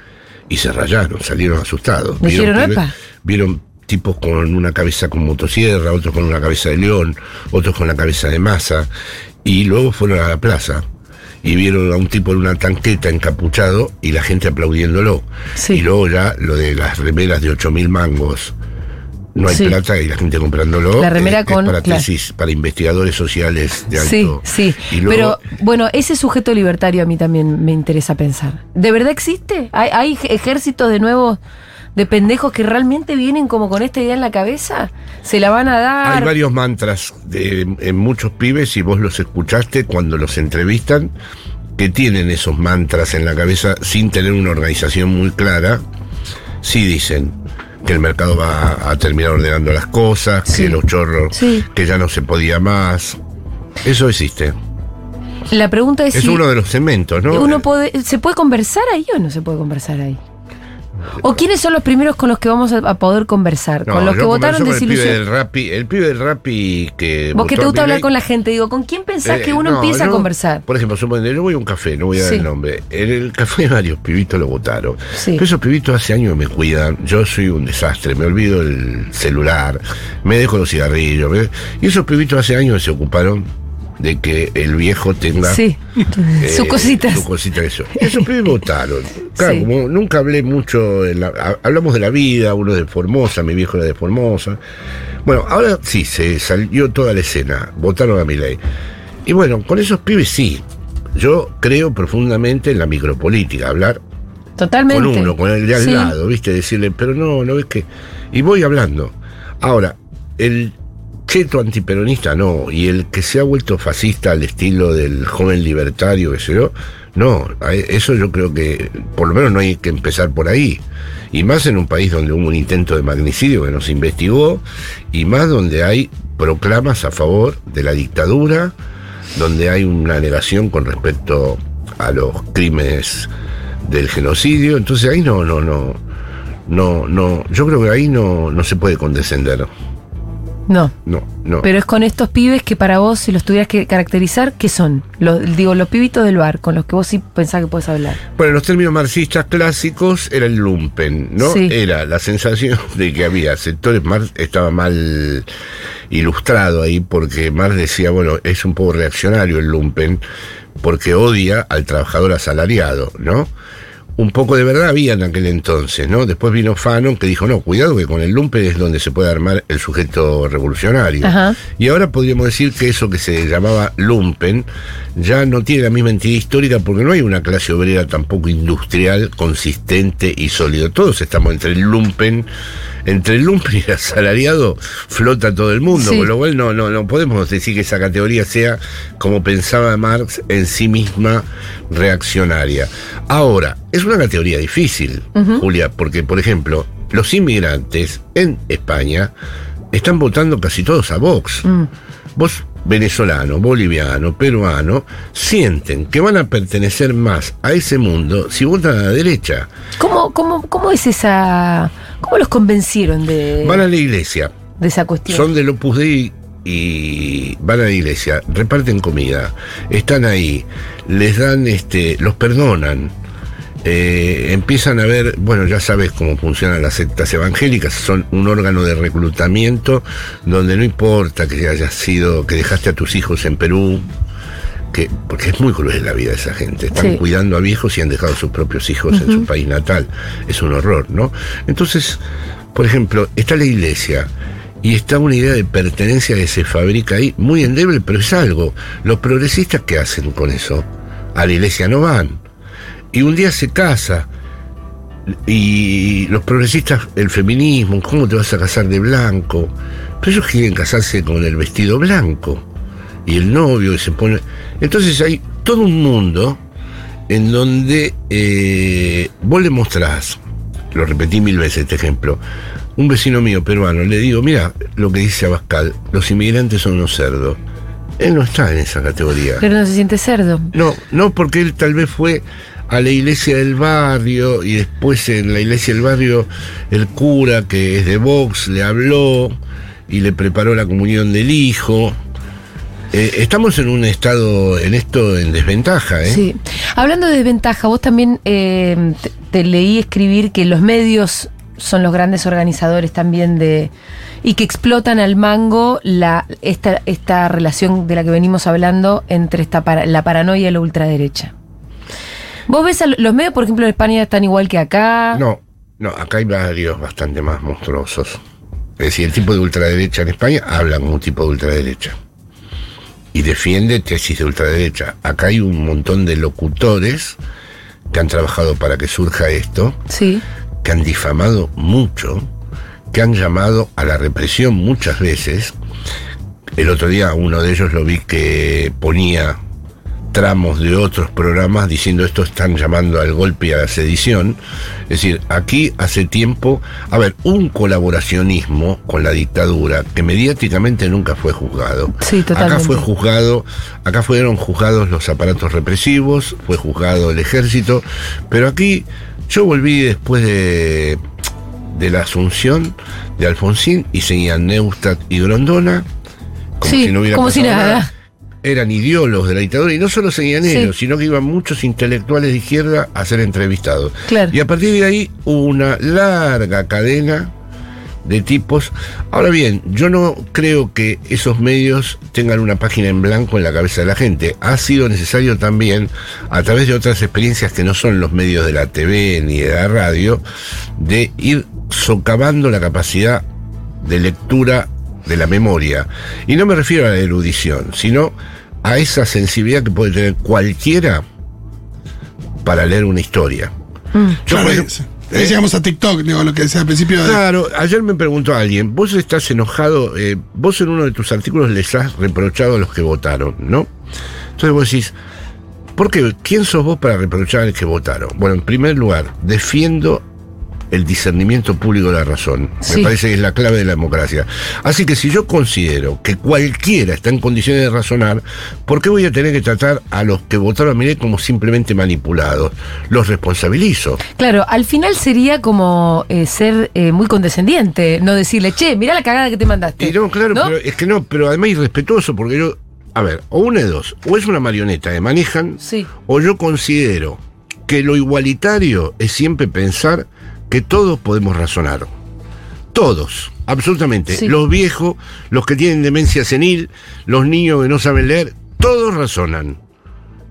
y se rayaron, salieron asustados. Vieron, vieron tipos con una cabeza con motosierra, otros con una cabeza de león, otros con la cabeza de masa, y luego fueron a la plaza y vieron a un tipo en una tanqueta encapuchado y la gente aplaudiéndolo. Sí. Y luego ya lo de las remeras de 8.000 mangos. No hay Sí. plata y la gente comprándolo. La remera eh, es con- para claro. tesis, para investigadores sociales de Sí, sí. Y luego- Pero bueno, ese sujeto libertario a mí también me interesa pensar. ¿De verdad existe? ¿Hay, hay ejércitos de nuevos, de pendejos que realmente vienen como con esta idea en la cabeza? ¿Se la van a dar? Hay varios mantras de, en muchos pibes, y vos los escuchaste cuando los entrevistan, que tienen esos mantras en la cabeza sin tener una organización muy clara. Sí dicen que el mercado va a terminar ordenando las cosas, Sí. que los chorros, Sí. que ya no se podía más. Eso existe. La pregunta es, Es si uno de los cementos, ¿no? uno puede, ¿se puede conversar ahí o no se puede conversar ahí? ¿O quiénes son los primeros con los que vamos a, poder conversar? No, con los que votaron con el pibe del desilusión. Rappi, el pibe del Rappi que. Vos que te gusta hablar con la gente, digo, ¿con quién pensás eh, que uno no, empieza a conversar? Por ejemplo, supongo, yo voy a un café, no voy a dar Sí. el nombre. En el café varios pibitos lo votaron. Sí. Pero esos pibitos hace años me cuidan. Yo soy un desastre, me olvido el celular, me dejo los cigarrillos. me- Y esos pibitos hace años se ocuparon de que el viejo tenga. Sí, eh, sus cositas. Sus cositas, eso. Esos pibes votaron. Claro, Sí. como nunca hablé mucho, en la- ha- hablamos de la vida, uno de Formosa, mi viejo era de Formosa. Bueno, ahora sí, se salió toda la escena, votaron a mi ley. Y bueno, con esos pibes sí. Yo creo profundamente en la micropolítica, hablar Totalmente. con uno, con el de al Sí. lado, ¿viste? Decirle, pero no, no ves que. Y voy hablando. Ahora, el cheto antiperonista no, y el que se ha vuelto fascista al estilo del joven libertario, que sé yo, no, a- eso yo creo que por lo menos no hay que empezar por ahí. Y más en un país donde hubo un intento de magnicidio que no se investigó, y más donde hay proclamas a favor de la dictadura, donde hay una negación con respecto a los crímenes del genocidio, entonces ahí no, no, no, no, no, yo creo que ahí no, no se puede condescender, No. no, no. Pero es con estos pibes que para vos, si los tuvieras que caracterizar, ¿qué son? Los, digo, los pibitos del bar, con los que vos sí pensás que puedes hablar. Bueno, los términos marxistas clásicos era el lumpen, ¿no? Sí. Era la sensación de que había sectores, Marx estaba mal ilustrado ahí porque Marx decía, bueno, es un poco reaccionario el lumpen porque odia al trabajador asalariado, ¿no? Un poco de verdad había en aquel entonces, ¿no? Después vino Fanon que dijo, no, cuidado que con el lumpen es donde se puede armar el sujeto revolucionario. Ajá. Y ahora podríamos decir que eso que se llamaba lumpen ya no tiene la misma entidad histórica porque no hay una clase obrera tampoco industrial, consistente y sólida. Todos estamos entre el lumpen, entre el lumpen y el asalariado flota todo el mundo, Sí. con lo cual no, no, no podemos decir que esa categoría sea, como pensaba Marx, en sí misma reaccionaria. Ahora, es una categoría difícil, Julia, porque, por ejemplo, los inmigrantes en España están votando casi todos a Vox. Vos, venezolano, boliviano, peruano, sienten que van a pertenecer más a ese mundo si votan a la derecha. ¿Cómo, cómo, cómo es esa. ¿Cómo los convencieron de, Van a la iglesia, de esa cuestión? son del Opus Dei y van a la iglesia, reparten comida, están ahí, les dan, este, los perdonan. Eh, empiezan a ver, bueno, ya sabes cómo funcionan las sectas evangélicas, son un órgano de reclutamiento donde no importa que hayas sido, que dejaste a tus hijos en Perú, que, porque es muy cruel la vida de esa gente. Están Sí. cuidando a viejos y han dejado a sus propios hijos en su país natal. Es un horror, ¿no? Entonces, por ejemplo, está la iglesia y está una idea de pertenencia que se fabrica ahí, muy endeble, pero es algo. Los progresistas, ¿qué hacen con eso? A la iglesia no van. Y un día se casa. Y los progresistas, el feminismo, ¿cómo te vas a casar de blanco? Pero ellos quieren casarse con el vestido blanco. Y el novio que se pone... Entonces hay todo un mundo en donde eh, vos le mostrás, lo repetí mil veces este ejemplo, un vecino mío peruano, le digo, mira lo que dice Abascal, los inmigrantes son unos cerdos. Él no está en esa categoría. Pero no se siente cerdo. No, no porque él tal vez fue a la iglesia del barrio y después en la iglesia del barrio el cura que es de Vox le habló y le preparó la comunión del hijo. Eh, estamos en un estado, en esto, en desventaja, ¿eh? Sí. Hablando de desventaja, vos también eh, te, te leí escribir que los medios son los grandes organizadores también de y que explotan al mango la esta esta relación de la que venimos hablando entre esta la paranoia y la ultraderecha. Vos ves a lo- los medios, por ejemplo, en España están igual que acá. No, no, acá hay varios bastante más monstruosos. Es decir, el tipo de ultraderecha en España habla como un tipo de ultraderecha. Y defiende tesis de ultraderecha. Acá hay un montón de locutores que han trabajado para que surja esto, Sí. que han difamado mucho, que han llamado a la represión muchas veces. El otro día uno de ellos lo vi que ponía tramos de otros programas diciendo esto están llamando al golpe y a la sedición. Es decir, aquí hace tiempo, a ver, un colaboracionismo con la dictadura que mediáticamente nunca fue juzgado. Sí, Acá fue juzgado, acá fueron juzgados los aparatos represivos, fue juzgado el ejército, pero aquí Yo volví después de, de la Asunción de Alfonsín y seguían Neustadt y Grondona. Como Sí, si no hubiera como si pasado nada. Eran ideólogos de la dictadura y no solo seguían Sí. ellos, sino que iban muchos intelectuales de izquierda a ser entrevistados. Claro. Y a partir de ahí hubo una larga cadena de tipos. Ahora bien, yo no creo que esos medios tengan una página en blanco en la cabeza de la gente. Ha sido necesario también, a través de otras experiencias que no son los medios de la TV ni de la radio, de ir socavando la capacidad de lectura de la memoria. Y no me refiero a la erudición, sino a esa sensibilidad que puede tener cualquiera para leer una historia. Yo, Claro, por y- ejemplo, ahí llegamos a TikTok, digo, lo que decía al principio. de- Claro, ayer me preguntó alguien, vos estás enojado, eh, vos en uno de tus artículos les has reprochado a los que votaron, ¿no? Entonces vos decís, ¿por qué? ¿Quién sos vos para reprochar a los que votaron? Bueno, en primer lugar, defiendo el discernimiento público de la razón. Sí. Me parece que es la clave de la democracia. Así que si yo considero que cualquiera está en condiciones de razonar, ¿por qué voy a tener que tratar a los que votaron a Milei como simplemente manipulados? Los responsabilizo. Claro, al final sería como eh, ser eh, muy condescendiente, no decirle, che, mirá la cagada que te mandaste. Y no, claro, ¿No? pero es que no, pero además irrespetuoso, porque yo, a ver, o una de dos, o es una marioneta que manejan, Sí. o yo considero que lo igualitario es siempre pensar que todos podemos razonar. Todos, absolutamente. Sí. Los viejos, los que tienen demencia senil, los niños que no saben leer, todos razonan.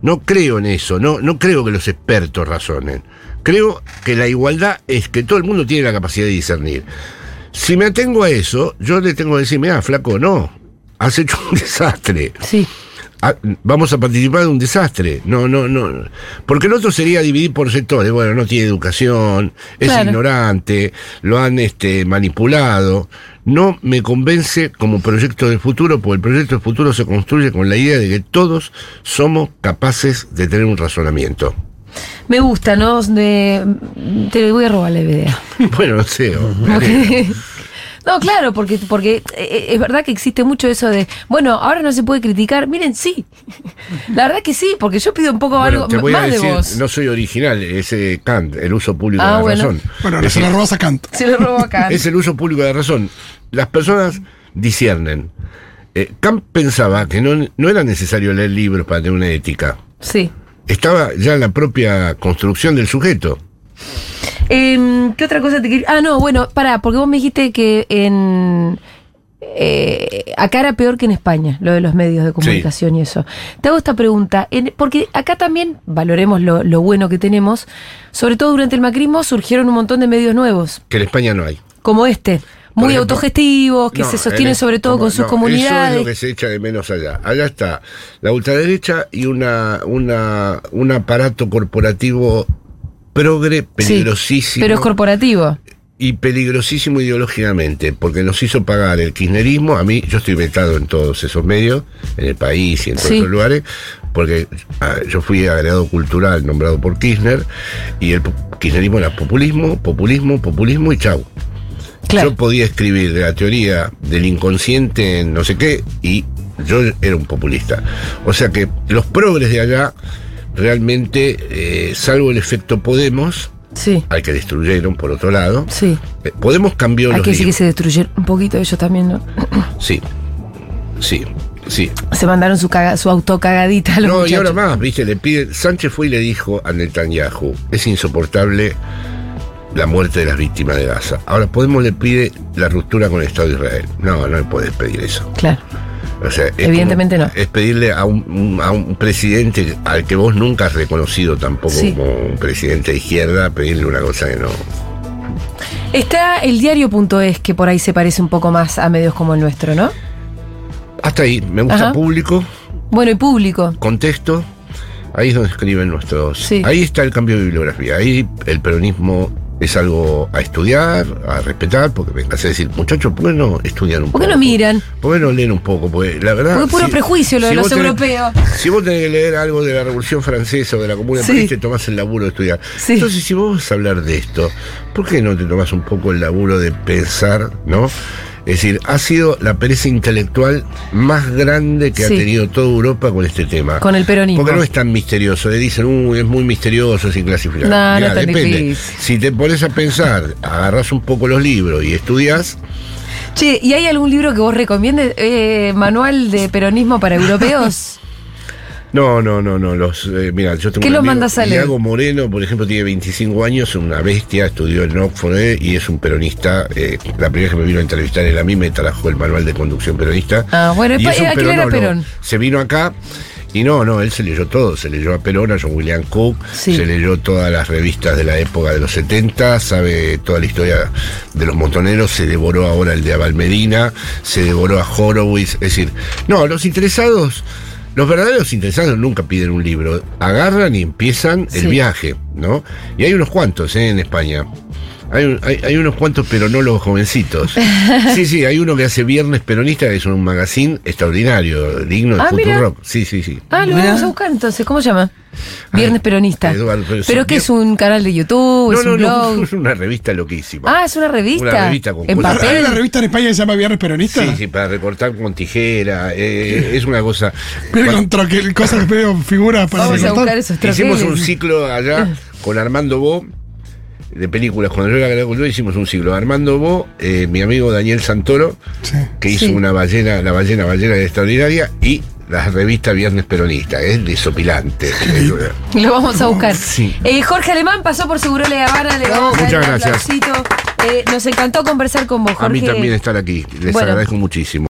No creo en eso, no, no creo que los expertos razonen. Creo que la igualdad es que todo el mundo tiene la capacidad de discernir. Si me atengo a eso, yo le tengo que decir, mira, flaco, no, has hecho un desastre. Sí. Ah, vamos a participar de un desastre. No, no, no. Porque el otro sería dividir por sectores. Bueno, no tiene educación, es Claro. ignorante, lo han este, manipulado. No me convence como proyecto del futuro, porque el proyecto del futuro se construye con la idea de que todos somos capaces de tener un razonamiento. Me gusta, ¿no? De- te voy a robar la idea. Bueno, no sé. No, claro, porque, porque eh, es verdad que existe mucho eso de, bueno, ahora no se puede criticar. Miren, sí. La verdad que sí, porque yo pido un poco Bueno, algo te voy a más decir, de vos. no soy original, es eh, Kant, el uso público Ah, de la bueno. razón. Bueno, ahora se la robas a Kant. Se lo robo acá. Es el uso público de la razón. Las personas disciernen. Eh, Kant pensaba que no, no era necesario leer libros para tener una ética. Sí. Estaba ya en la propia construcción del sujeto. Em, ¿Qué otra cosa te quería.? Ah, no, bueno, pará, porque vos me dijiste que en. eh, acá era peor que en España, lo de los medios de comunicación y eso. Te hago esta pregunta, en- porque acá también valoremos lo, lo bueno que tenemos, sobre todo durante el macrismo surgieron un montón de medios nuevos, Que en España no hay. como este, muy ejemplo, autogestivos, que No, se sostienen en- sobre todo como- con sus no, Eso es comunidades. lo que se echa de menos allá. Allá está la ultraderecha y una, una, un aparato corporativo progre, Sí, peligrosísimo. pero es corporativo. y peligrosísimo ideológicamente, porque nos hizo pagar el kirchnerismo. A mí, yo estoy vetado en todos esos medios, en el país y en todos Sí. esos lugares, porque ah, yo fui agregado cultural nombrado por Kirchner, y el kirchnerismo era populismo, populismo, populismo y chau. Claro. Yo podía escribir de la teoría del inconsciente en no sé qué, y yo era un populista. O sea que los progres de allá, realmente, eh, salvo el efecto Podemos, Sí, al que destruyeron por otro lado, sí. eh, Podemos cambió Hay los que decir que se destruyeron un poquito ellos también, ¿no? Sí, sí, sí. Se mandaron su, caga, su autocagadita a los No, y ahora más, viste, le pide. Sánchez fue y le dijo a Netanyahu: es insoportable la muerte de las víctimas de Gaza. Ahora Podemos le pide la ruptura con el Estado de Israel. No, no le puedes pedir eso. Claro. O sea, es Evidentemente como- no. Es pedirle a un, un- a un presidente al que vos nunca has reconocido tampoco Sí. como un presidente de izquierda, pedirle una cosa que no. Está el diario.es, que por ahí se parece un poco más a medios como el nuestro, ¿no? Hasta ahí, me gusta Ajá. público, Bueno, y público. contexto, ahí es donde escriben nuestros. Sí. Ahí está el cambio de bibliografía. Ahí el peronismo es algo a estudiar, a respetar, porque vengas a decir, muchachos, ¿por qué no estudian un ¿Por poco? qué no miran? ¿Por qué no leen un poco? Porque la verdad. Porque puro prejuicio lo de los tenés- europeos. Si vos tenés que leer algo de la Revolución Francesa o de la Comuna de Sí. París, te tomás el laburo de estudiar. Sí. Entonces, si vos vas a hablar de esto, ¿por qué no te tomás un poco el laburo de pensar, ¿no? Es decir, ha sido la pereza intelectual más grande que Sí. ha tenido toda Europa con este tema. Con el peronismo. Porque no es tan misterioso. Le dicen, uy, es muy misterioso, es inclasificable. No, no Mirá, tan depende. difícil. Si te pones a pensar, agarras un poco los libros y estudias, Che, ¿y hay algún libro que vos recomiendes? Eh, Manual de peronismo para europeos. No, no, no, no. Los, eh, mira, yo tengo ¿Qué un lo amigo, mandas a leer? Iago Moreno, por ejemplo, tiene 25 años, una bestia, estudió en Oxford eh, y es un peronista. eh, la primera vez que me vino a entrevistar él a mí me trajo el manual de conducción peronista. Ah, bueno, Y es un ¿a quién era. Perón? Se vino acá y no, no, él se leyó todo. Se leyó a Perón, a John William Cook, Sí. se leyó todas las revistas de la época de los 70, sabe toda la historia de los montoneros, se devoró ahora el de Abel Medina, se devoró a Horowitz. Es decir, no, los interesados. Los verdaderos interesados nunca piden un libro, agarran y empiezan el viaje, ¿no? Y hay unos cuantos ¿eh? en España. Hay, un- hay, hay unos cuantos, pero no los jovencitos. Sí, sí, hay uno que hace Viernes Peronista, que es un magazine extraordinario, digno de Ah, mira. Futurock. Sí, sí, sí. Ah, lo vamos a buscar entonces. ¿Cómo se llama? Viernes Peronista. Eduardo, pero ¿Pero bien. es un canal de YouTube? ¿Es no, un no, no, blog? es una revista loquísima. Ah, es una revista. Una revista con En papel. ¿Hay una revista en España que se llama Viernes Peronista? Sí, sí, para recortar con tijera, eh, es una cosa... Bueno, con troquel, cosas que veo figuras para Vamos a recortar. buscar esos troqueles. Hicimos un ciclo allá con Armando Bo de películas. Cuando yo era la cultura hicimos un ciclo. Armando Bo, eh, mi amigo Daniel Santoro, Sí. que hizo Sí. una ballena, la ballena ballena extraordinaria, y la revista Viernes Peronista, es desopilante. Lo vamos a buscar. Sí. Eh, Jorge Alemán pasó por Seguro La Habana. Le vamos a dar Muchas un gracias. Eh, nos encantó conversar con vos, Jorge. A mí también estar aquí. Les Bueno. agradezco muchísimo.